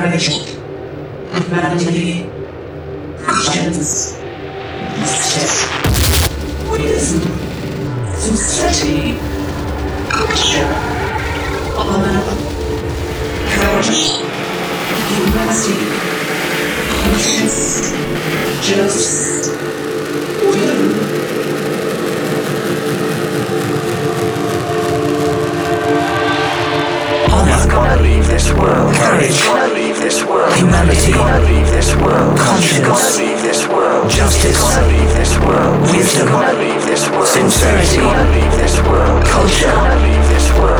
courage, humanity, patience, justice, wisdom, sincerity, culture, honor, humanity, patience, justice. Justice. gonna leave this world. Wisdom. gonna leave this world. Sincerity. gonna leave this world. Culture.